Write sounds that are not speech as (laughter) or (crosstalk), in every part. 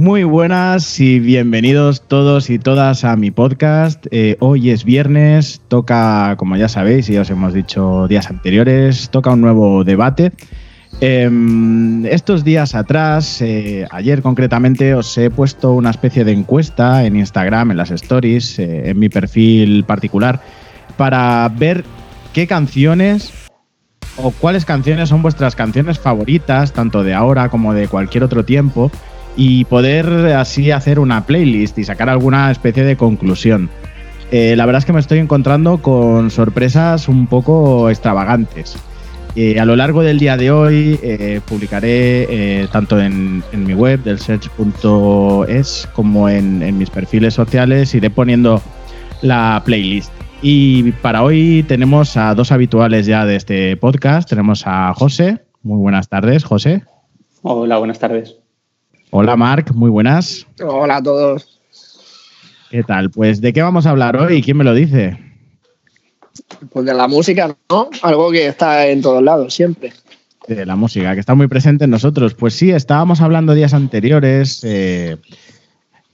Muy buenas y bienvenidos todos y todas a mi podcast. Eh, hoy es viernes, toca, como ya sabéis y os hemos dicho días anteriores, toca un nuevo debate. Em, estos días atrás, eh, ayer concretamente, os he puesto una especie de encuesta en Instagram, en las stories, eh, en mi perfil particular, para ver qué canciones o cuáles canciones son vuestras canciones favoritas, tanto de ahora como de cualquier otro tiempo, y poder así hacer una playlist y sacar alguna especie de conclusión. Eh, la verdad es que me estoy encontrando con sorpresas un poco extravagantes. Eh, a lo largo del día de hoy eh, publicaré tanto en, mi web del search.es como en, en mis perfiles sociales, iré poniendo la playlist. Y para hoy tenemos a dos habituales ya de este podcast. Tenemos a José. Muy buenas tardes, José. Hola, buenas tardes. Hola, Marc. Muy buenas. Hola a todos. ¿Qué tal? Pues, ¿de qué vamos a hablar hoy? ¿Quién me lo dice? Pues de la música, ¿no? Algo que está en todos lados, siempre. De la música, que está muy presente en nosotros. Pues sí, estábamos hablando días anteriores. Eh,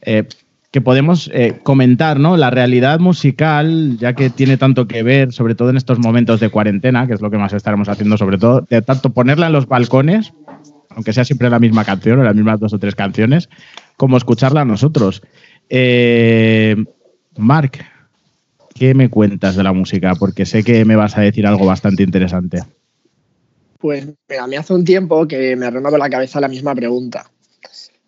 eh, que podemos eh, comentar, ¿no? La realidad musical, ya que tiene tanto que ver, sobre todo en estos momentos de cuarentena, que es lo que más estaremos haciendo, sobre todo, de tanto ponerla en los balcones, aunque sea siempre la misma canción o las mismas dos o tres canciones, como escucharla nosotros. Eh, Marc, ¿qué me cuentas de la música? Porque sé que me vas a decir algo bastante interesante. Pues a mí hace un tiempo que me renueva la cabeza la misma pregunta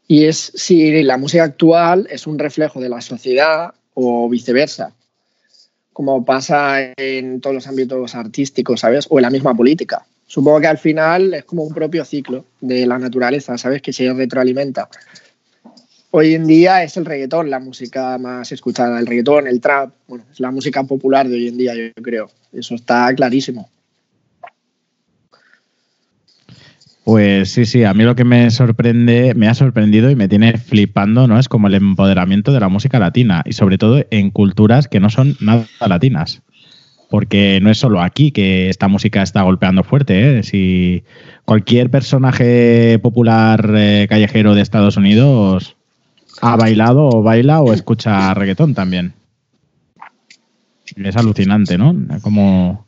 y es si la música actual es un reflejo de la sociedad o viceversa, como pasa en todos los ámbitos artísticos, ¿sabes? O en la misma política. Supongo que al final es como un propio ciclo de la naturaleza, ¿sabes? Que se retroalimenta. Hoy en día es el reggaetón la música más escuchada, el reggaetón, el trap, bueno, es la música popular de hoy en día, yo creo. Eso está clarísimo. Pues sí, sí, a mí lo que me sorprende, me ha sorprendido y me tiene flipando, ¿no? Es como el empoderamiento de la música latina y sobre todo en culturas que no son nada latinas. Porque no es solo aquí que esta música está golpeando fuerte, ¿eh? Si cualquier personaje popular eh, callejero de Estados Unidos ha bailado o baila o escucha (laughs) reggaetón también. Es alucinante, ¿no? Cómo,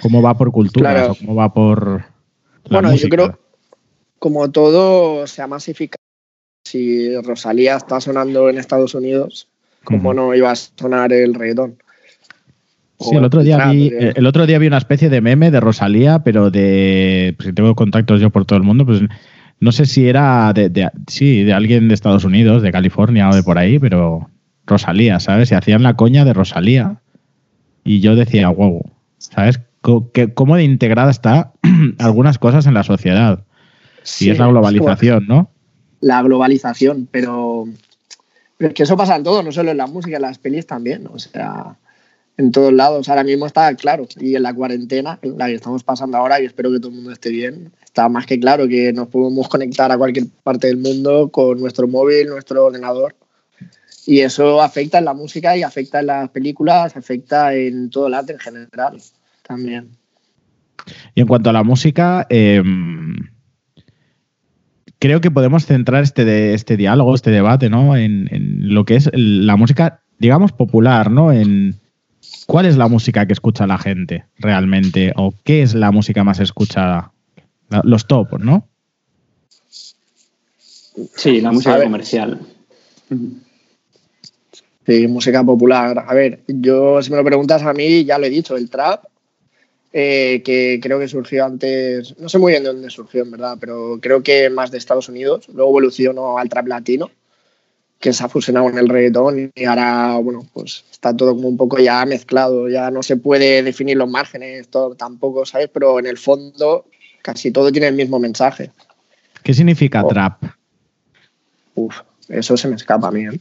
cómo va por culturas o cómo va por... bueno, yo creo, como todo se ha masificado. Si Rosalía está sonando en Estados Unidos, ¿cómo no iba a sonar el reggaetón? Sí, el otro, día vi, el otro día vi una especie de meme de Rosalía, pero de. Pues, si tengo contactos yo por todo el mundo, pues no sé si era de, sí, de alguien de Estados Unidos, de California o de por ahí, pero Rosalía, ¿sabes? Y hacían la coña de Rosalía. Y yo decía, wow, ¿sabes? ¿Cómo de integrada está (clears throat) algunas cosas en la sociedad? Sí, es la globalización, ¿no? La globalización, pero, es que eso pasa en todo, no solo en la música, en las pelis también, o sea, en todos lados. Ahora mismo está claro, y en la cuarentena, la que estamos pasando ahora, y espero que todo el mundo esté bien, está más que claro que nos podemos conectar a cualquier parte del mundo con nuestro móvil, nuestro ordenador. Y eso afecta en la música y afecta en las películas, afecta en todo el arte en general también. Y en cuanto a la música, eh, creo que podemos centrar este, este diálogo, este debate, ¿no? En, lo que es la música, digamos, popular, ¿no? En cuál es la música que escucha la gente realmente o qué es la música más escuchada. Los topos, ¿no? Sí, la música comercial. Sí, música popular. A ver, yo si me lo preguntas a mí, ya lo he dicho, el trap eh, que creo que surgió antes, no sé muy bien de dónde surgió en verdad, pero creo que más de Estados Unidos, luego evolucionó al trap latino, que se ha fusionado en el reggaetón y ahora, bueno, pues está todo como un poco ya mezclado, ya no se puede definir los márgenes, todo tampoco, ¿sabes? Pero en el fondo casi todo tiene el mismo mensaje. ¿Qué significa oh. trap? Uf, eso se me escapa a mí. ¿eh?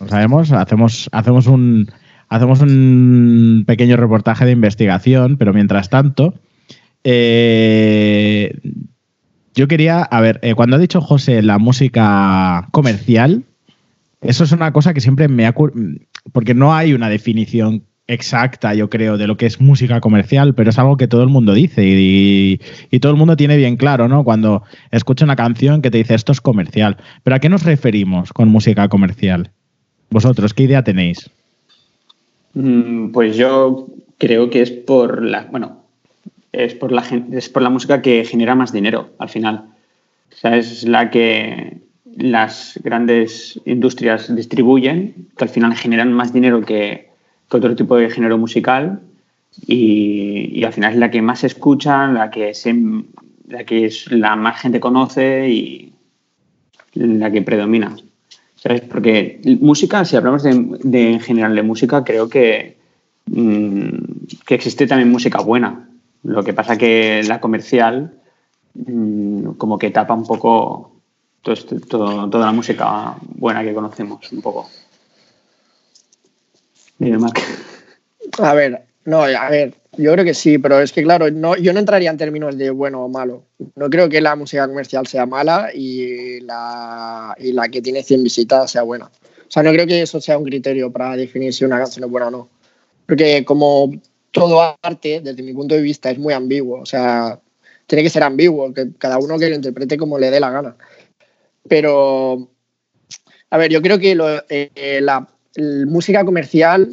Lo sabemos, hacemos, hacemos un hacemos un pequeño reportaje de investigación, pero mientras tanto, eh, yo quería, a ver, eh, cuando ha dicho José la música comercial, eso es una cosa que siempre me ha... porque no hay una definición exacta, yo creo, de lo que es música comercial, pero es algo que todo el mundo dice y, todo el mundo tiene bien claro, ¿no? Cuando escucha una canción que te dice esto es comercial. Pero ¿a qué nos referimos con música comercial? Vosotros, ¿qué idea tenéis? Mm, pues yo creo que es por la, bueno, es por la, es por la música que genera más dinero al final. O es la que las grandes industrias distribuyen, que al final generan más dinero que, otro tipo de género musical y, al final es la que más se escucha, la que, se, la que es la más gente conoce y la que predomina. ¿Sabes? Porque música, si hablamos de, en general de música, creo que, mm, que existe también música buena. Lo que pasa que la comercial mm, como que tapa un poco este, toda la música buena que conocemos, un poco. Dime, Marc. A ver, no, a ver, yo creo que sí, pero es que claro, no, yo no entraría en términos de bueno o malo. No creo que la música comercial sea mala y la, y la que tiene 100 visitas sea buena. O sea, no creo que eso sea un criterio para definir si una canción es buena o no. Porque como todo arte, desde mi punto de vista, es muy ambiguo. O sea, tiene que ser ambiguo, que cada uno que lo interprete como le dé la gana. Pero, a ver, yo creo que eh, la, música comercial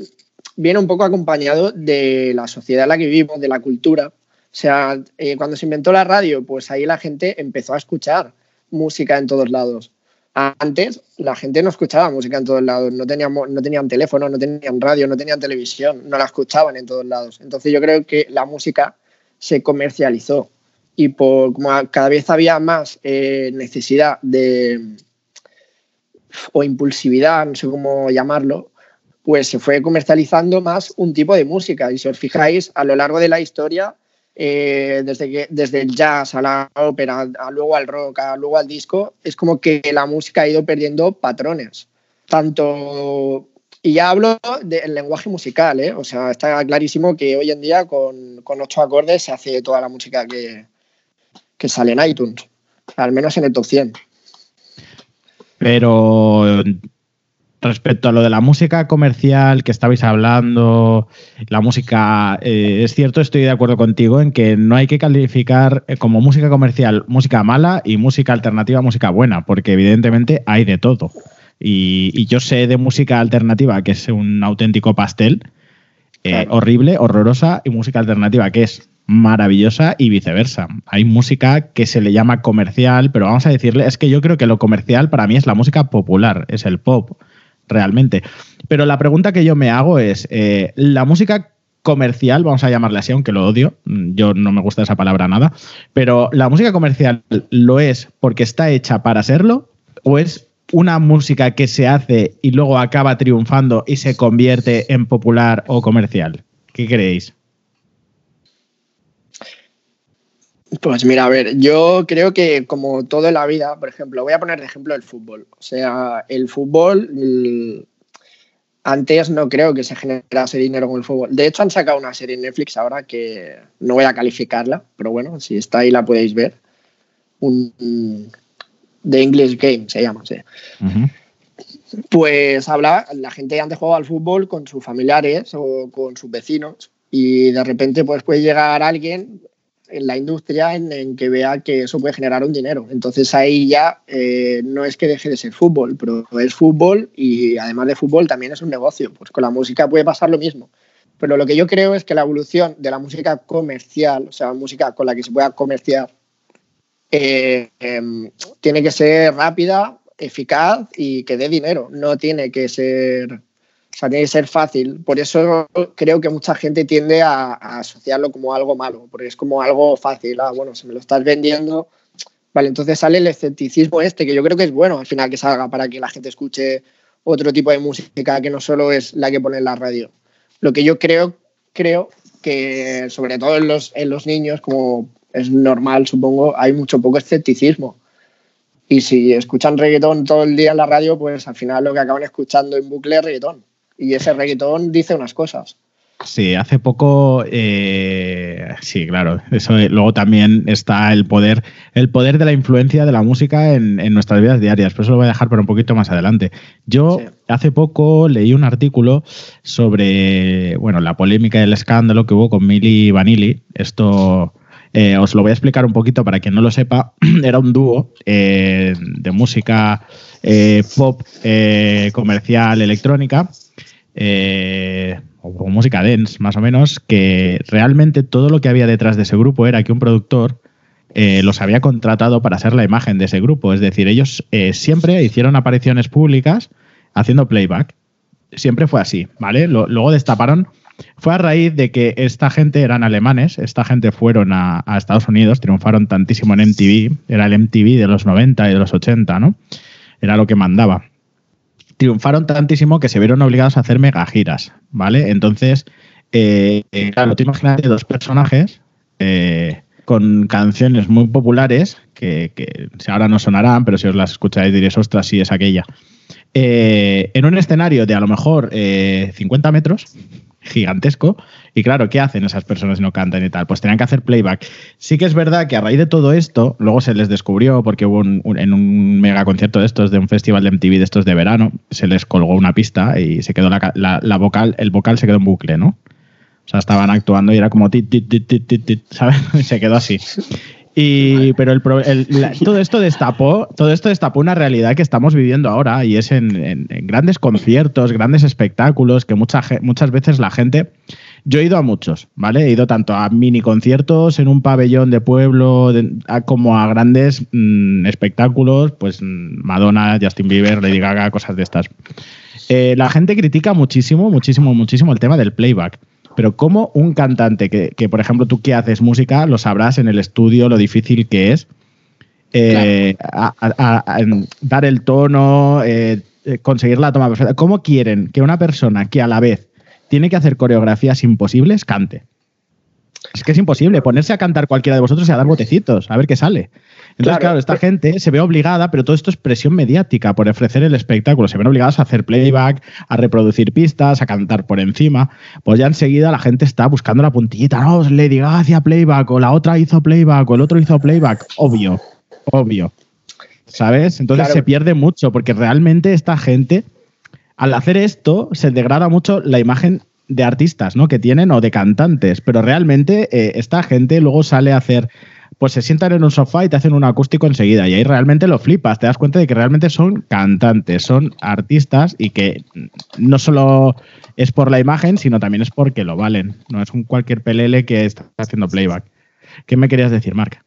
viene un poco acompañado de la sociedad en la que vivimos, de la cultura. O sea, eh, cuando se inventó la radio, pues ahí la gente empezó a escuchar música en todos lados. Antes la gente no escuchaba música en todos lados, no, teníamos, no tenían teléfono, no tenían radio, no tenían televisión, no la escuchaban en todos lados. Entonces yo creo que la música se comercializó y por cada vez había más eh, necesidad de o impulsividad, no sé cómo llamarlo, pues se fue comercializando más un tipo de música. Y si os fijáis, a lo largo de la historia, eh, desde, que, desde el jazz a la ópera, luego al rock, luego al disco, es como que la música ha ido perdiendo patrones. Tanto, y ya hablo del lenguaje musical, ¿eh? o sea, está clarísimo que hoy en día con, con ocho acordes se hace toda la música que, que sale en iTunes, al menos en el top 100. Pero respecto a lo de la música comercial que estabais hablando, la música, eh, es cierto, estoy de acuerdo contigo en que no hay que calificar eh, como música comercial música mala y música alternativa música buena, porque evidentemente hay de todo. Y, yo sé de música alternativa que es un auténtico pastel, eh, horrible, horrorosa, y música alternativa que es maravillosa y viceversa. Hay música que se le llama comercial, pero vamos a decirle, es que yo creo que lo comercial para mí es la música popular, es el pop, realmente. Pero la pregunta que yo me hago es, eh, ¿la música comercial, vamos a llamarla así, aunque lo odio, yo no me gusta esa palabra nada, pero ¿la música comercial lo es porque está hecha para serlo o es una música que se hace y luego acaba triunfando y se convierte en popular o comercial? ¿Qué creéis? Pues mira, a ver, yo creo que como todo en la vida, por ejemplo, voy a poner de ejemplo el fútbol. O sea, el fútbol, mm, antes no creo que se generase dinero con el fútbol. De hecho, han sacado una serie en Netflix ahora que no voy a calificarla, pero bueno, si está ahí la podéis ver. Un, The English Game se llama, sí. Pues habla, la gente antes jugaba al fútbol con sus familiares o con sus vecinos y de repente pues puede llegar alguien en la industria en, que vea que eso puede generar un dinero. Entonces ahí ya eh, no es que deje de ser fútbol, pero es fútbol y además de fútbol también es un negocio. Pues con la música puede pasar lo mismo. Pero lo que yo creo es que la evolución de la música comercial, o sea, música con la que se pueda comerciar, eh, em, tiene que ser rápida, eficaz y que dé dinero. No tiene que ser o sea, tiene que ser fácil. Por eso creo que mucha gente tiende a, asociarlo como algo malo, porque es como algo fácil. Ah, bueno, si me lo estás vendiendo. Vale, entonces sale el escepticismo este, que yo creo que es bueno al final que salga para que la gente escuche otro tipo de música que no solo es la que pone en la radio. Lo que yo creo, creo que sobre todo en los, en los niños, como es normal, supongo, hay mucho poco escepticismo. Y si escuchan reggaetón todo el día en la radio, pues al final lo que acaban escuchando en bucle es reggaetón y ese reggaetón dice unas cosas. Sí, hace poco, eh, sí, claro. Eso eh, luego también está el poder, el poder de la influencia de la música en, nuestras vidas diarias. Pero eso lo voy a dejar para un poquito más adelante. Yo hace poco leí un artículo sobre, bueno, la polémica y el escándalo que hubo con Milli Vanilli. Esto eh, os lo voy a explicar un poquito para quien no lo sepa. (clears throat) Era un dúo de música pop comercial electrónica. Eh, o música dance, más o menos, que realmente todo lo que había detrás de ese grupo era que un productor eh, los había contratado para ser la imagen de ese grupo. Es decir, ellos eh, siempre hicieron apariciones públicas haciendo playback. Siempre fue así, ¿vale? luego destaparon. Fue a raíz de que esta gente eran alemanes, esta gente fueron a, a, Estados Unidos, triunfaron tantísimo en MTV, era el MTV de los 90 y de los 80, ¿no? Era lo que mandaba triunfaron tantísimo que se vieron obligados a hacer mega giras, ¿vale? Entonces, eh, eh, claro, tú imagínate dos personajes eh, con canciones muy populares que, que, ahora no sonarán, pero si os las escucháis diréis, ostras, sí es aquella. en un escenario de a lo mejor 50 metros, gigantesco. Y claro, ¿qué hacen esas personas si no cantan y tal? Pues tenían que hacer playback. Sí que es verdad que a raíz de todo esto, luego se les descubrió, porque hubo en un mega concierto de estos, de un festival de MTV de estos de verano, se les colgó una pista y se quedó la, vocal, el vocal se quedó en bucle, ¿no? O sea, estaban actuando y era como tit, tit, tit, tit, tit ¿sabes? Y (laughs) se quedó así. Y, pero el, (laughs) todo esto destapó, todo esto destapó una realidad que estamos viviendo ahora y es en, grandes conciertos, grandes espectáculos que mucha, muchas veces la gente, yo he ido a muchos, ¿vale? He ido tanto a mini conciertos en un pabellón de pueblo como a grandes mm, espectáculos, pues mm, Madonna, Justin Bieber, Lady Gaga, cosas de estas. Eh, la gente critica muchísimo, muchísimo, muchísimo el tema del playback. Pero como un cantante que, por ejemplo, tú que haces música, lo sabrás en el estudio, lo difícil que es eh, dar el tono, eh, eh, conseguir la toma perfecta. ¿Cómo quieren que una persona que a la vez tiene que hacer coreografías imposibles cante? Es que es imposible ponerse a cantar cualquiera de vosotros y a dar botecitos, a ver qué sale. Entonces, claro, esta gente se ve obligada, pero todo esto es presión mediática por ofrecer el espectáculo. Se ven obligados a hacer playback, a reproducir pistas, a cantar por encima. Pues ya enseguida la gente está buscando la puntillita. No, Lady Gaga hacía playback, o la otra hizo playback, o el otro hizo playback. Obvio, obvio. ¿Sabes? Entonces se pierde mucho, porque realmente esta gente, al hacer esto, se degrada mucho la imagen de artistas, ¿no? Que tienen o de cantantes, pero realmente eh, esta gente luego sale a hacer pues se sientan en un sofá y te hacen un acústico enseguida. Y ahí realmente lo flipas, te das cuenta de que realmente son cantantes, son artistas y que no solo es por la imagen, sino también es porque lo valen. No es un cualquier pelele que está haciendo playback. ¿Qué me querías decir, Marca?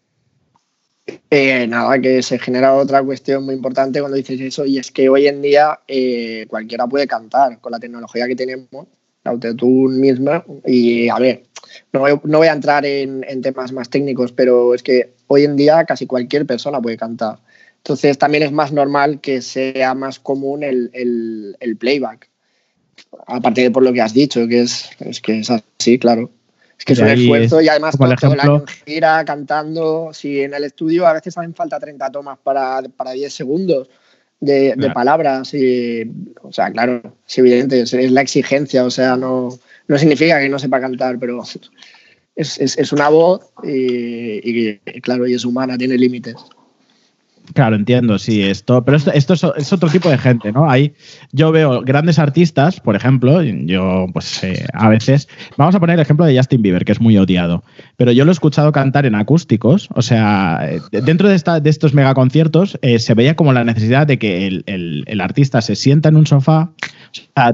Eh, nada, que se genera otra cuestión muy importante cuando dices eso, y es que hoy en día eh, cualquiera puede cantar con la tecnología que tenemos, la autotune misma, y a ver, no voy, a entrar en, temas más técnicos, pero es que hoy en día casi cualquier persona puede cantar. Entonces también es más normal que sea más común el, playback. Aparte de por lo que has dicho, que es, es que es así, claro. Es que es un esfuerzo y además todo, el año gira cantando. Si en el estudio a veces hacen falta 30 tomas para, para 10 segundos de, palabras. Y, o sea, claro, es evidente, es la exigencia. O sea, no, no significa que no sepa cantar, pero (laughs) es, es, una voz y, claro, y es humana, tiene límites. Claro, entiendo, sí, esto, pero esto, es, otro tipo de gente, ¿no? Ahí yo veo grandes artistas, por ejemplo, yo pues eh, a veces, vamos a poner el ejemplo de Justin Bieber, que es muy odiado, pero yo lo he escuchado cantar en acústicos, o sea, eh, dentro de, esta, de estos megaconciertos eh, se veía como la necesidad de que el, el artista se sienta en un sofá,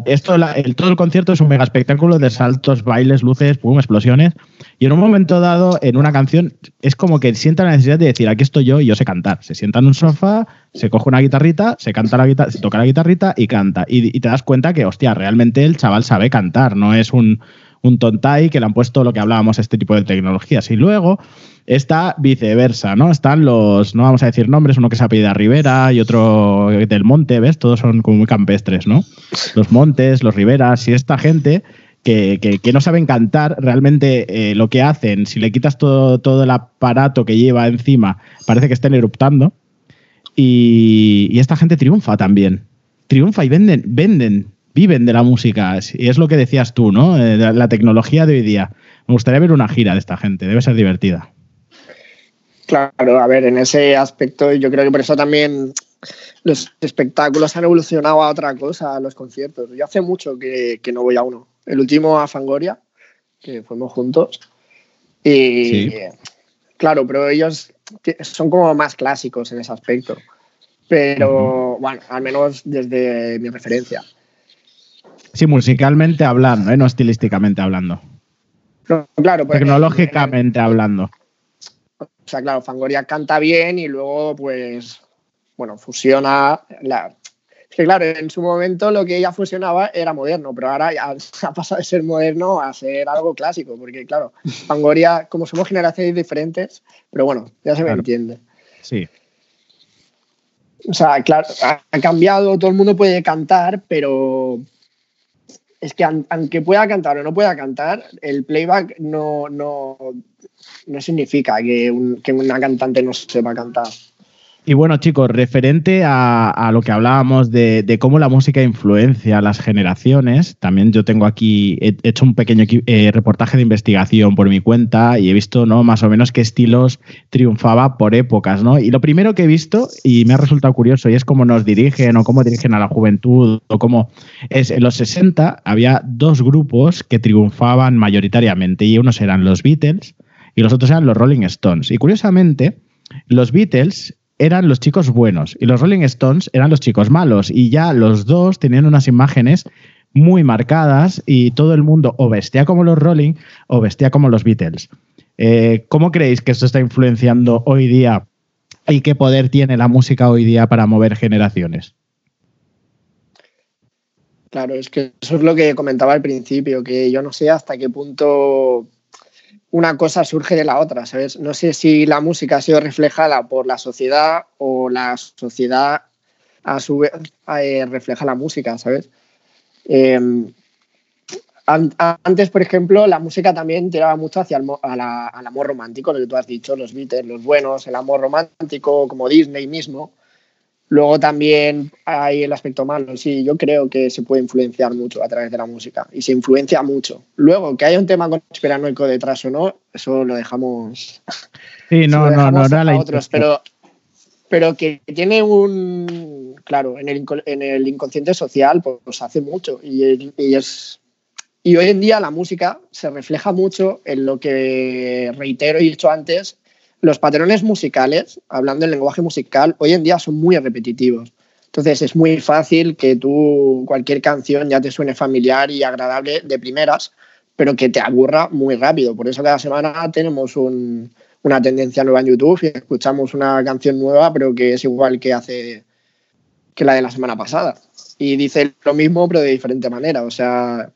esto, el, todo el concierto es un mega espectáculo de saltos, bailes, luces, pum, explosiones. Y en un momento dado, en una canción, es como que sienta la necesidad de decir, aquí estoy yo y yo sé cantar. Se sienta en un sofá, se coge una guitarrita, se canta la guitarra, se toca la guitarrita y canta. Y, te das cuenta que, hostia, realmente el chaval sabe cantar, no es un, un tontai que le han puesto lo que hablábamos, este tipo de tecnologías. Y luego está viceversa, ¿no? Están los, no vamos a decir nombres, uno que se apellida Rivera y otro del Monte, ¿ves? Todos son como muy campestres, ¿no? Los Montes, los Riveras y esta gente que, que, no saben cantar, realmente eh, lo que hacen, si le quitas todo, todo el aparato que lleva encima, parece que estén eruptando. Y, y esta gente triunfa también. Triunfa y venden, venden viven de la música. Y es lo que decías tú, ¿no? Eh, la tecnología de hoy día. Me gustaría ver una gira de esta gente, debe ser divertida. Claro, a ver, en ese aspecto yo creo que por eso también los espectáculos han evolucionado a otra cosa, a los conciertos. Yo hace mucho que, no voy a uno. El último a Fangoria, que fuimos juntos. Y claro, pero ellos son como más clásicos en ese aspecto. Pero bueno, al menos desde mi referencia. Sí, musicalmente hablando, ¿eh? no estilísticamente hablando. claro, Tecnológicamente hablando. O sea, claro, Fangoria canta bien y luego, pues, bueno, fusiona. La... Es que, claro, en su momento lo que ella fusionaba era moderno, pero ahora ya (laughs) ha pasado de ser moderno a ser algo clásico, porque, claro, Fangoria, como somos generaciones diferentes, pero bueno, ya se me entiende. Sí. O sea, claro, ha cambiado, todo el mundo puede cantar, pero es que aunque pueda cantar o no pueda cantar, el playback no, no, no significa que, una cantante no sepa cantar. Y bueno, chicos, referente a, lo que hablábamos de, cómo la música influencia a las generaciones, también yo tengo aquí, he hecho un pequeño eh, reportaje de investigación por mi cuenta y he visto ¿no? más o menos qué estilos triunfaba por épocas. ¿no? Y lo primero que he visto, y me ha resultado curioso, y es cómo nos dirigen o cómo dirigen a la juventud, o cómo es, en los 60 había dos grupos que triunfaban mayoritariamente, y unos eran los Beatles y los otros eran los Rolling Stones. Y curiosamente, los Beatles eran los chicos buenos y los Rolling Stones eran los chicos malos y ya los dos tenían unas imágenes muy marcadas y todo el mundo o vestía como los Rolling o vestía como los Beatles. Eh, ¿Cómo creéis que esto está influenciando hoy día y qué poder tiene la música hoy día para mover generaciones? Claro, es que eso es lo que comentaba al principio, que yo no sé hasta qué punto una cosa surge de la otra, ¿sabes? No sé si la música ha sido reflejada por la sociedad o la sociedad a su vez eh, refleja la música, ¿sabes? Em, antes, por ejemplo, la música también tiraba mucho hacia el al amor romántico, lo que tú has dicho, los Beatles, los buenos, el amor romántico, como Disney mismo. Luego también hay el aspecto malo. Sí, yo creo que se puede influenciar mucho a través de la música y se influencia mucho. Luego, que haya un tema conspiranoico detrás o no, eso lo dejamos. Sí, no, (laughs) no, no, no, a otros, pero, pero que tiene un. Claro, en el, en el inconsciente social, pues hace mucho. Y, y, es. Y hoy en día la música se refleja mucho en lo que reitero y he dicho antes, los patrones musicales, hablando en lenguaje musical, hoy en día son muy repetitivos. Entonces es muy fácil que tú cualquier canción ya te suene familiar y agradable de primeras, pero que te aburra muy rápido. Por eso cada semana tenemos una tendencia nueva en YouTube y escuchamos una canción nueva, pero que es igual que hace que la de la semana pasada. Y dice lo mismo, pero de diferente manera. O sea,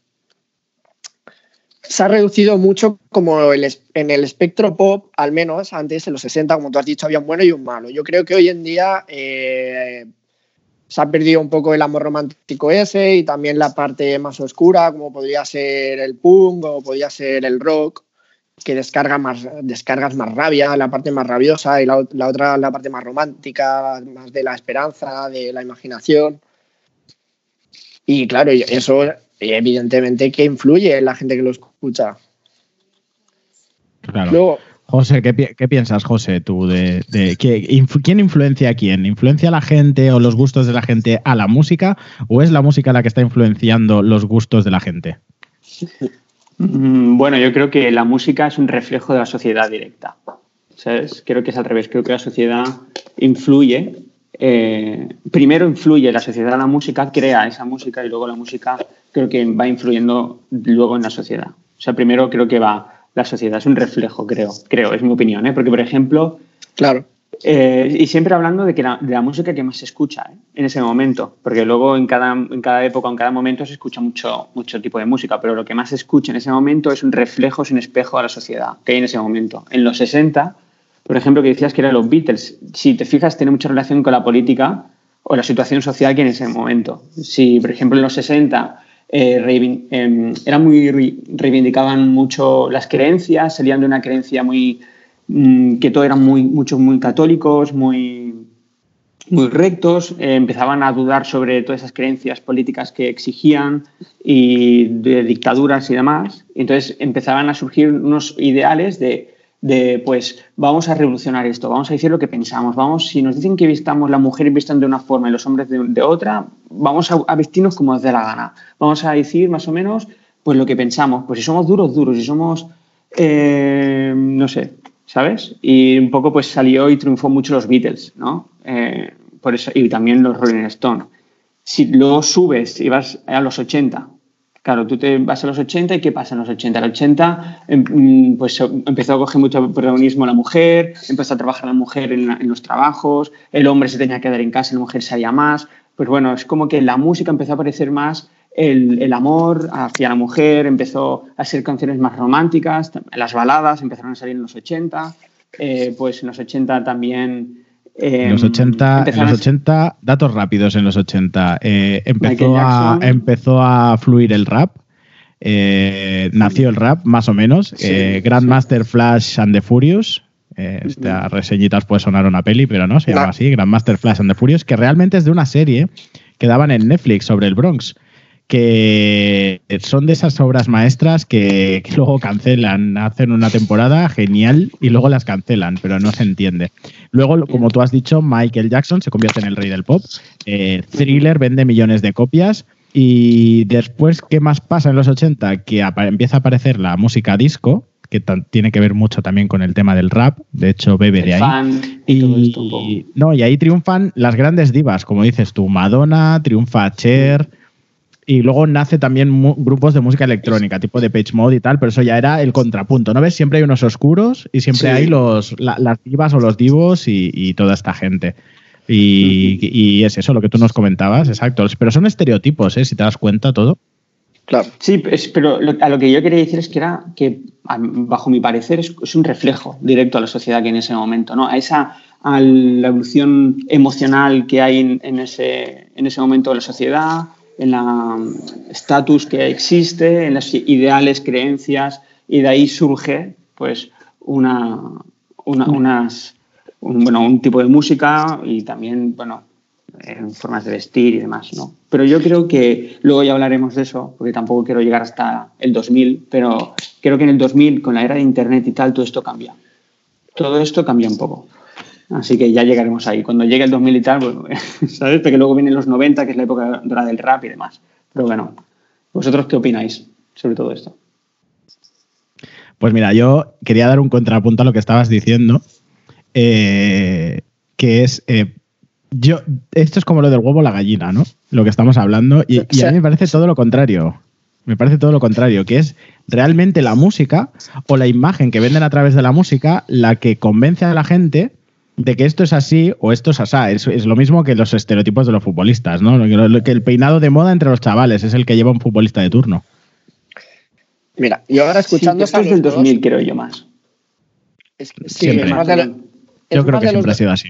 se ha reducido mucho como en el espectro pop, al menos antes en los 60, como tú has dicho, había un bueno y un malo. Yo creo que hoy en día eh, se ha perdido un poco el amor romántico ese y también la parte más oscura, como podría ser el punk o podría ser el rock, que descarga más, descargas más rabia, la parte más rabiosa y la, la otra la parte más romántica, más de la esperanza, de la imaginación. Y claro, eso evidentemente que influye en la gente que lo escucha. Claro. José, ¿qué, piensas, José, tú? De, ¿Quién influencia a quién? ¿Influencia a la gente o los gustos de la gente a la música? ¿O es la música la que está influenciando los gustos de la gente? Mm, bueno, yo creo que la música es un reflejo de la sociedad directa. Creo que es al revés. Creo que la sociedad influye eh, primero influye la sociedad la música, crea esa música y luego la música creo que va influyendo luego en la sociedad. O sea, primero creo que va la sociedad, es un reflejo, creo, creo, es mi opinión, ¿eh? porque por ejemplo, claro. Eh, y siempre hablando de, que la, de la música que más se escucha ¿eh? en ese momento, porque luego en cada, en cada época, en cada momento se escucha mucho, mucho tipo de música, pero lo que más se escucha en ese momento es un reflejo, es un espejo a la sociedad que hay en ese momento. En los 60 por ejemplo, que decías que eran los Beatles, si te fijas, tiene mucha relación con la política o la situación social que en ese momento. Si, por ejemplo, en los 60 eh, em, muy, reivindicaban mucho las creencias, salían de una creencia muy mm, que todos eran muy, muchos muy católicos, muy muy rectos, eh, empezaban a dudar sobre todas esas creencias políticas que exigían y de dictaduras y demás. Entonces empezaban a surgir unos ideales de, de, pues, vamos a revolucionar esto, vamos a decir lo que pensamos, vamos, si nos dicen que vistamos, la mujer vistan de una forma y los hombres de, otra, vamos a, vestirnos como nos dé la gana. Vamos a decir más o menos pues lo que pensamos. Pues si somos duros, duros, si somos, eh, no sé, ¿sabes? Y un poco pues salió y triunfó mucho los Beatles, ¿no? Eh, por eso, y también los Rolling Stones. Si luego subes y vas a los 80, claro, tú te vas a los 80 y ¿qué pasa en los 80? En los 80 em, pues empezó a coger mucho protagonismo la mujer, empezó a trabajar la mujer en, los trabajos, el hombre se tenía que quedar en casa, la mujer salía más. Pues bueno, es como que la música empezó a aparecer más el, amor hacia la mujer, empezó a ser canciones más románticas, las baladas empezaron a salir en los 80, eh, pues en los 80 también en los 80, em, en los 80, datos rápidos en los 80, eh, empezó, a, empezó a fluir el rap. Eh, nació el rap, más o menos. Eh, Grandmaster Flash and the Furious. Estas reseñitas puede sonar una peli, pero no, se llama así, Grandmaster Flash and the Furious, que realmente es de una serie que daban en Netflix sobre el Bronx que son de esas obras maestras que, luego cancelan, hacen una temporada genial y luego las cancelan, pero no se entiende. Luego, como tú has dicho, Michael Jackson se convierte en el rey del pop, eh, Thriller vende millones de copias y después, ¿qué más pasa en los 80? Que empieza a aparecer la música disco, que tiene que ver mucho también con el tema del rap, de hecho bebe de ahí. y, no, y ahí triunfan las grandes divas, como dices tú, Madonna, triunfa Cher, y luego nace también grupos de música electrónica, tipo de Page Mode y tal, pero eso ya era el contrapunto, ¿no ves? Siempre hay unos oscuros y siempre hay los, las divas o los divos y, toda esta gente. Y, es eso lo que tú nos comentabas, exacto. Pero son estereotipos, ¿eh? Si te das cuenta todo. Claro. Sí, pero a lo que yo quería decir es que era que, bajo mi parecer, es, un reflejo directo a la sociedad que en ese momento, ¿no? A esa a la evolución emocional que hay en, ese, en ese momento de la sociedad, en la estatus que existe, en las ideales creencias, y de ahí surge pues una, unas, un, bueno, un tipo de música y también, bueno, en formas de vestir y demás, ¿no? Pero yo creo que luego ya hablaremos de eso, porque tampoco quiero llegar hasta el 2000, pero creo que en el 2000, con la era de Internet y tal, todo esto cambia. Todo esto cambia un poco. Así que ya llegaremos ahí. Cuando llegue el 2000 y tal, pues, (laughs) ¿sabes? Porque luego vienen los 90, que es la época dorada del rap y demás. Pero bueno, ¿vosotros qué opináis sobre todo esto? Pues mira, yo quería dar un contrapunto a lo que estabas diciendo, eh, que es, eh, yo, esto es como lo del huevo la gallina, ¿no? Lo que estamos hablando, y, y a mí me parece todo lo contrario. Me parece todo lo contrario, que es realmente la música o la imagen que venden a través de la música la que convence a la gente de que esto es así o esto es asá. Es, es, lo mismo que los estereotipos de los futbolistas, ¿no? Que el peinado de moda entre los chavales es el que lleva un futbolista de turno. Mira, yo ahora escuchando. Sí, esto es del 2000, creo yo más. Es, sí, yo creo que siempre ha sido así.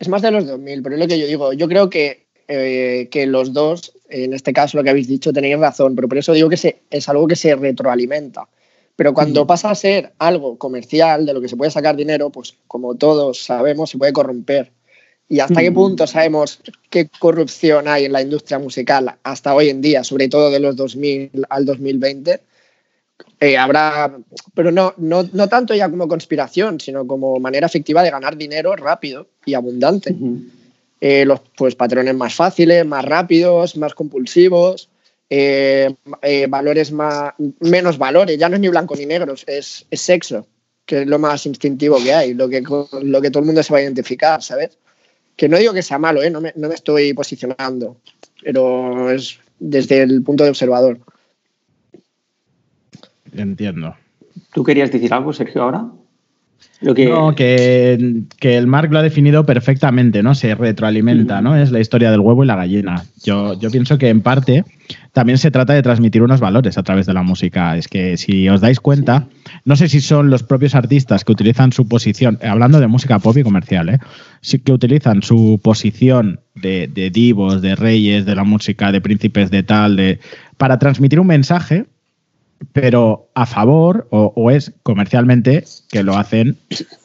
Es más de los 2000, pero es lo que yo digo. Yo creo que, eh, que los dos, en este caso lo que habéis dicho, tenéis razón, pero por eso digo que se, es algo que se retroalimenta. Pero cuando pasa a ser algo comercial, de lo que se puede sacar dinero, pues como todos sabemos, se puede corromper. ¿Y hasta qué punto sabemos qué corrupción hay en la industria musical hasta hoy en día, sobre todo de los 2000 al 2020? Eh, habrá, pero no, no, no, tanto ya como conspiración, sino como manera efectiva de ganar dinero rápido y abundante. Eh, los pues, patrones más fáciles, más rápidos, más compulsivos, eh, eh, valores más, menos valores, ya no es ni blanco ni negro, es, sexo, que es lo más instintivo que hay, lo que, lo que todo el mundo se va a identificar, ¿sabes? Que no digo que sea malo, ¿eh? no, me, no me estoy posicionando, pero es desde el punto de observador. Entiendo. ¿Tú querías decir algo, Sergio, ahora? No, que, el Mark lo ha definido perfectamente, ¿no? Se retroalimenta, ¿no? Es la historia del huevo y la gallina. Yo, yo pienso que en parte también se trata de transmitir unos valores a través de la música. Es que si os dais cuenta, no sé si son los propios artistas que utilizan su posición, hablando de música pop y comercial, ¿eh? Sí que utilizan su posición de, de divos, de reyes, de la música, de príncipes de tal, de para transmitir un mensaje pero a favor o, es comercialmente que lo hacen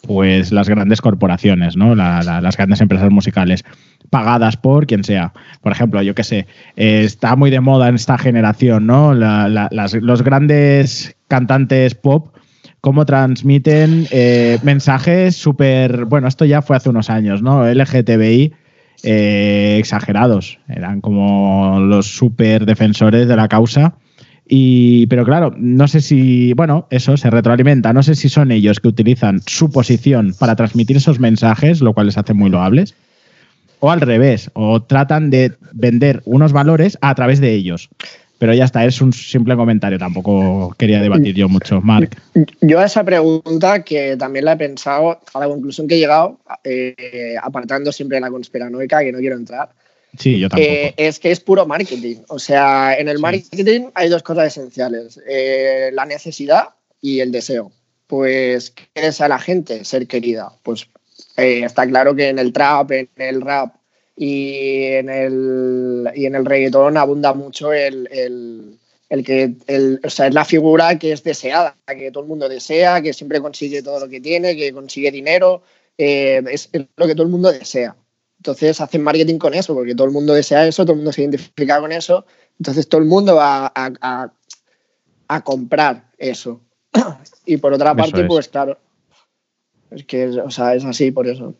pues las grandes corporaciones, ¿no? las grandes empresas musicales pagadas por quien sea. Por ejemplo, yo qué sé, está muy de moda en esta generación, ¿no? los grandes cantantes pop, cómo transmiten eh, mensajes súper, bueno, esto ya fue hace unos años, ¿no? LGTBI eh, exagerados, eran como los súper defensores de la causa y, pero claro, no sé si, bueno, eso se retroalimenta. No sé si son ellos que utilizan su posición para transmitir esos mensajes, lo cual les hace muy loables, o al revés, o tratan de vender unos valores a través de ellos. Pero ya está, es un simple comentario, tampoco quería debatir yo mucho. Mark. Yo a esa pregunta, que también la he pensado, a la conclusión que he llegado, eh, apartando siempre la conspiranoica, que no quiero entrar, Sí, yo tampoco. Eh, es que es puro marketing. O sea, en el marketing hay dos cosas esenciales: eh, la necesidad y el deseo. Pues, ¿qué desea la gente? Ser querida. Pues eh, está claro que en el trap, en el rap y en el, y en el reggaetón abunda mucho el, que o sea, es la figura que es deseada, que todo el mundo desea, que siempre consigue todo lo que tiene, que consigue dinero. es lo que todo el mundo desea. Entonces hacen marketing con eso, porque todo el mundo desea eso, todo el mundo se identifica con eso. Entonces todo el mundo va a, comprar eso. (clears throat) y por otra parte, pues claro, es que o sea, es así por eso.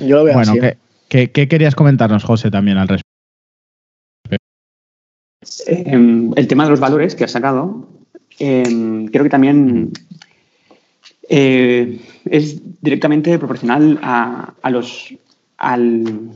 Yo lo veo bueno, ¿qué, querías comentarnos, José, también al respecto? Em, el tema de los valores que has sacado, em, creo que también eh, es directamente proporcional a, los, al,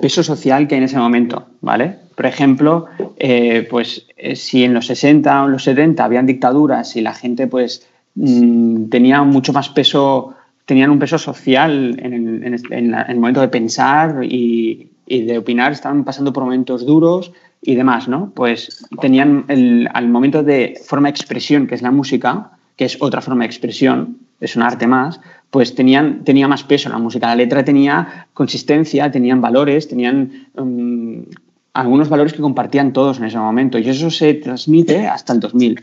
peso social que hay en ese momento, ¿vale? Por ejemplo, eh, pues eh, si en los 60 o los 70 habían dictaduras y la gente pues mm, tenía mucho más peso, tenían un peso social en el, momento de pensar y, de opinar, estaban pasando por momentos duros y demás, ¿no? Pues tenían el, al momento de forma de expresión, que es la música, que es otra forma de expresión, es un arte más, pues tenían, tenía más peso la música. La letra tenía consistencia, tenían valores, tenían um, algunos valores que compartían todos en ese momento. Y eso se transmite hasta el 2000,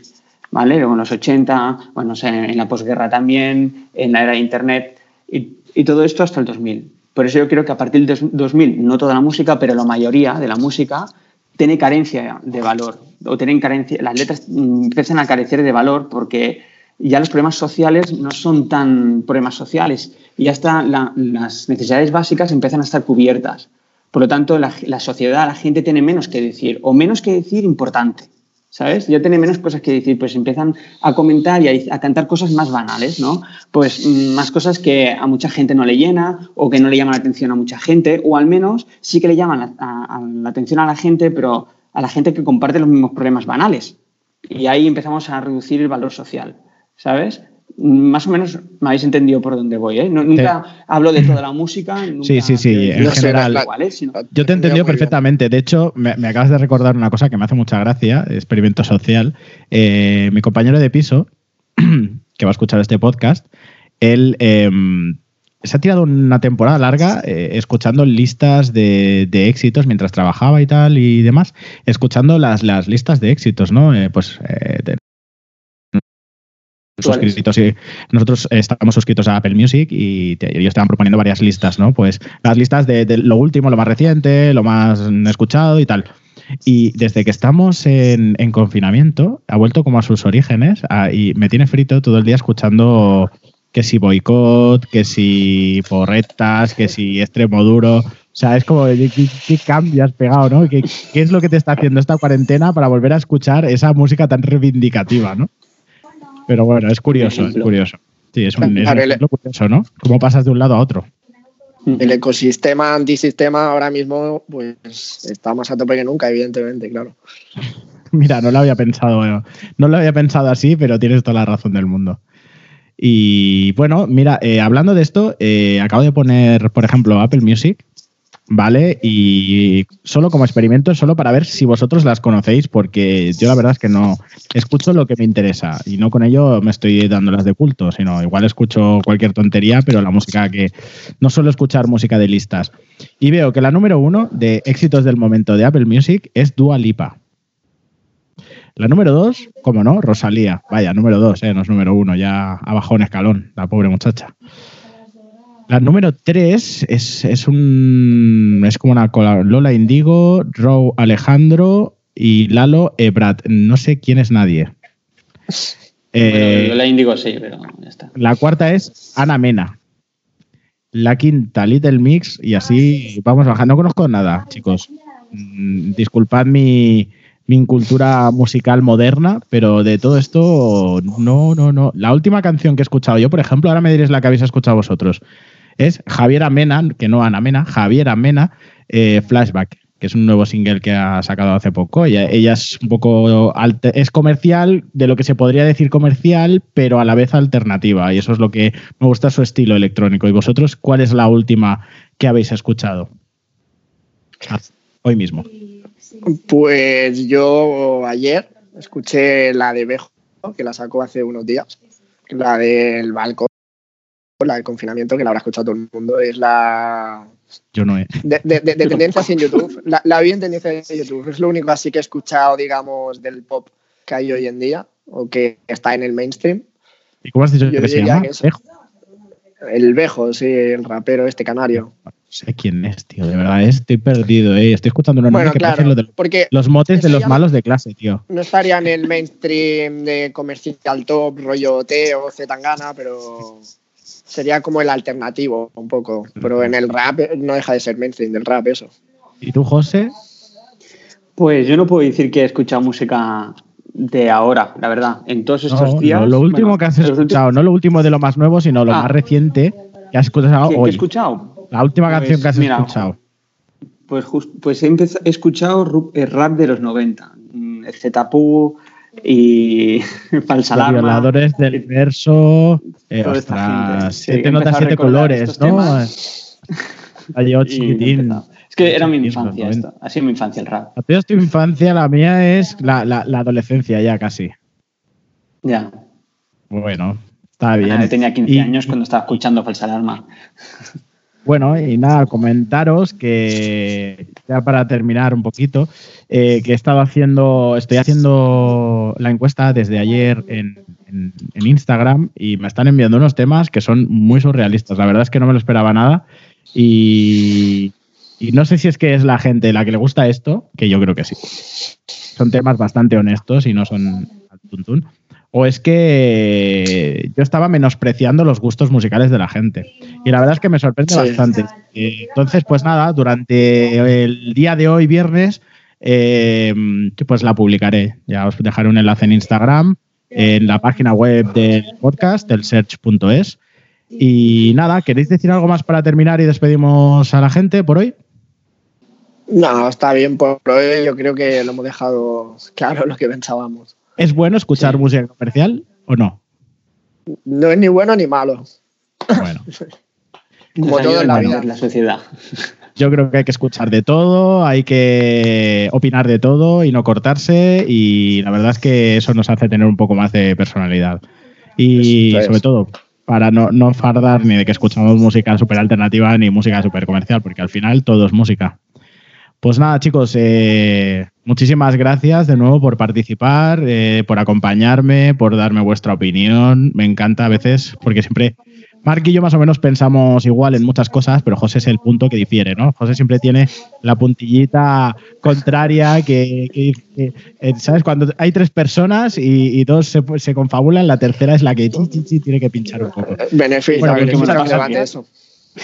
¿vale? Luego en los 80, bueno, en la posguerra también, en la era de Internet, y, y todo esto hasta el 2000. Por eso yo creo que a partir del 2000, no toda la música, pero la mayoría de la música tiene carencia de valor, o tienen carencia, las letras mm, empiezan a carecer de valor porque ya los problemas sociales no son tan problemas sociales y ya está las necesidades básicas empiezan a estar cubiertas. Por lo tanto, la, sociedad, la gente tiene menos que decir o menos que decir importante. ¿Sabes? Ya tiene menos cosas que decir, pues empiezan a comentar y a, cantar cosas más banales, ¿no? Pues más cosas que a mucha gente no le llena o que no le llaman la atención a mucha gente, o al menos sí que le llaman la atención a la gente, pero a la gente que comparte los mismos problemas banales. Y ahí empezamos a reducir el valor social. ¿Sabes? Más o menos me habéis entendido por dónde voy, ¿eh? nunca hablo de toda la música. sí, sí, sí, en general. ¿eh? Yo te he entendido perfectamente. De hecho, me, acabas de recordar una cosa que me hace mucha gracia, experimento social. Eh, mi compañero de piso, (clears throat) que va a escuchar este podcast, él em, se ha tirado una temporada larga escuchando listas de, éxitos mientras trabajaba y tal y demás, escuchando las, las listas de éxitos, ¿no? pues de suscritos y nosotros estamos suscritos a Apple Music y ellos estaban proponiendo varias listas, ¿no? Pues las listas de, lo último, lo más reciente, lo más escuchado y tal. Y desde que estamos en, confinamiento, ha vuelto como a sus orígenes y me tiene frito todo el día escuchando que si boicot, que si porretas, que si extremo duro. O sea, es como, ¿qué, qué cambio has pegado, no? ¿Qué, ¿Qué es lo que te está haciendo esta cuarentena para volver a escuchar esa música tan reivindicativa, no? Pero bueno, es curioso, es curioso. Sí, es un, ejemplo curioso, ¿no? Cómo pasas de un lado a otro. El ecosistema antisistema ahora mismo pues está más a tope que nunca, evidentemente, claro. (laughs) Mira, no lo había pensado, no lo había pensado así, pero tienes toda la razón del mundo. Y bueno, mira, eh, hablando de esto, eh, acabo de poner, por ejemplo, Apple Music ¿vale? Y solo como experimento, solo para ver si vosotros las conocéis, porque yo la verdad es que no escucho lo que me interesa y no con ello me estoy dando las de culto, sino igual escucho cualquier tontería, pero la música que no suelo escuchar música de listas. Y veo que la número uno de éxitos del momento de Apple Music es Dua Lipa. La número dos, como no, Rosalía. Vaya, número dos, eh, no es número uno, ya abajo un escalón, la pobre muchacha. La número tres es, es un. es como una Lola Indigo, Row Alejandro y Lalo Ebrat. No sé quién es nadie. Eh, Lola Indigo sí, pero ya está. La cuarta es Ana Mena. La quinta, Little Mix, y así vamos bajando. No conozco nada, chicos. Mm, disculpad mi, mi incultura musical moderna, pero de todo esto, no, no, no. La última canción que he escuchado yo, por ejemplo, ahora me diréis la que habéis escuchado vosotros, es Javier Amena, que no Ana Mena, Javier Amena, eh, Flashback, que es un nuevo single que ha sacado hace poco. Ella, ella es un poco, es comercial, de lo que se podría decir comercial, pero a la vez alternativa, y eso es lo que me gusta su estilo electrónico. ¿Y vosotros cuál es la última que habéis escuchado? Ah, hoy mismo. Pues yo ayer escuché la de Bejo, que la sacó hace unos días, la del balcón, la del confinamiento, que la habrá escuchado todo el mundo, es la... Yo no he. De, de, de, tendencias en YouTube. La, la, vi en tendencias en YouTube. Es lo único así que he escuchado, digamos, del pop que hay hoy en día, o que está en el mainstream. ¿Y cómo has dicho que se llama? Bejo. El Bejo, sí, el rapero este canario sé quién es, tío. De verdad, estoy perdido, eh. Estoy escuchando una bueno, que claro, lo de, porque los motes de los malos de clase, tío. No estaría en el mainstream de comercial top, rollo Teo, Zetangana, pero sería como el alternativo, un poco. Pero en el rap no deja de ser mainstream del rap, eso. ¿Y tú, José? Pues yo no puedo decir que he escuchado música de ahora, la verdad. En todos estos días. No, lo último que has escuchado, no lo último de lo más nuevo, sino lo ah. más reciente que has escuchado ¿Qué, hoy. ¿Qué he escuchado? La última pues, canción que has escuchado. Pues, pues he, he escuchado rap de los 90. Zetapu y (laughs) Falsa Alarma. Violadores del verso. Eh, ostras, siete notas, siete colores, ¿no? Hay (laughs) chiquitín. Es que era mi infancia esto. Ha sido mi infancia el rap. La es tu infancia, la mía es la, la, la adolescencia ya casi. Ya. Bueno, está bien. yo tenía 15 años cuando estaba escuchando Falsa Alarma. (laughs) Bueno, y nada, comentaros que ya para terminar un poquito, eh, que he estado haciendo, estoy haciendo la encuesta desde ayer en, Instagram y me están enviando unos temas que son muy surrealistas. La verdad es que no me lo esperaba nada y, y no sé si es que es la gente la que le gusta esto, que yo creo que sí. Son temas bastante honestos y no son al tuntún o es que yo estaba menospreciando los gustos musicales de la gente. Y la verdad es que me sorprende bastante. Entonces, pues nada, durante el día de hoy, viernes, eh, pues la publicaré. Ya os dejaré un enlace en Instagram, en la página web del podcast, el search.es. Y nada, ¿queréis decir algo más para terminar y despedimos a la gente por hoy? No, está bien por hoy. Yo creo que lo hemos dejado claro lo que pensábamos. ¿Es bueno escuchar música comercial o no? No es ni bueno ni malo. Bueno. (laughs) Como todo en la vida. La sociedad. (laughs) Yo creo que hay que escuchar de todo, hay que opinar de todo y no cortarse y la verdad es que eso nos hace tener un poco más de personalidad. Y sobre todo, para no, no fardar ni de que escuchamos música súper alternativa ni música súper comercial, porque al final todo es música. Pues nada, chicos, eh, muchísimas gracias de nuevo por participar, eh, por acompañarme, por darme vuestra opinión. Me encanta a veces, porque siempre Mark y yo más o menos pensamos igual en muchas cosas, pero José es el punto que difiere, ¿no? José siempre tiene la puntillita contraria que, eh, ¿sabes? Cuando hay tres personas y, dos se, se, confabulan, la tercera es la que tiene que pinchar un poco. Beneficio, bueno, beneficio eso.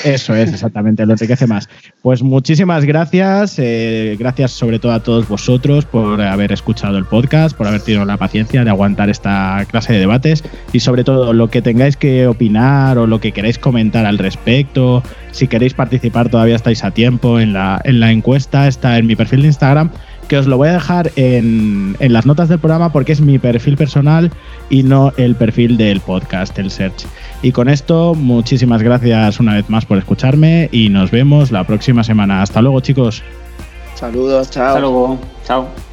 Eso es, exactamente, lo enriquece más. Pues muchísimas gracias, eh, gracias sobre todo a todos vosotros por haber escuchado el podcast, por haber tenido la paciencia de aguantar esta clase de debates y sobre todo lo que tengáis que opinar o lo que queráis comentar al respecto, si queréis participar todavía estáis a tiempo en la, en la encuesta, está en mi perfil de Instagram que os lo voy a dejar en, en, las notas del programa porque es mi perfil personal y no el perfil del podcast, el search. Y con esto, muchísimas gracias una vez más por escucharme y nos vemos la próxima semana. Hasta luego, chicos. Saludos, chao. Hasta luego, chao.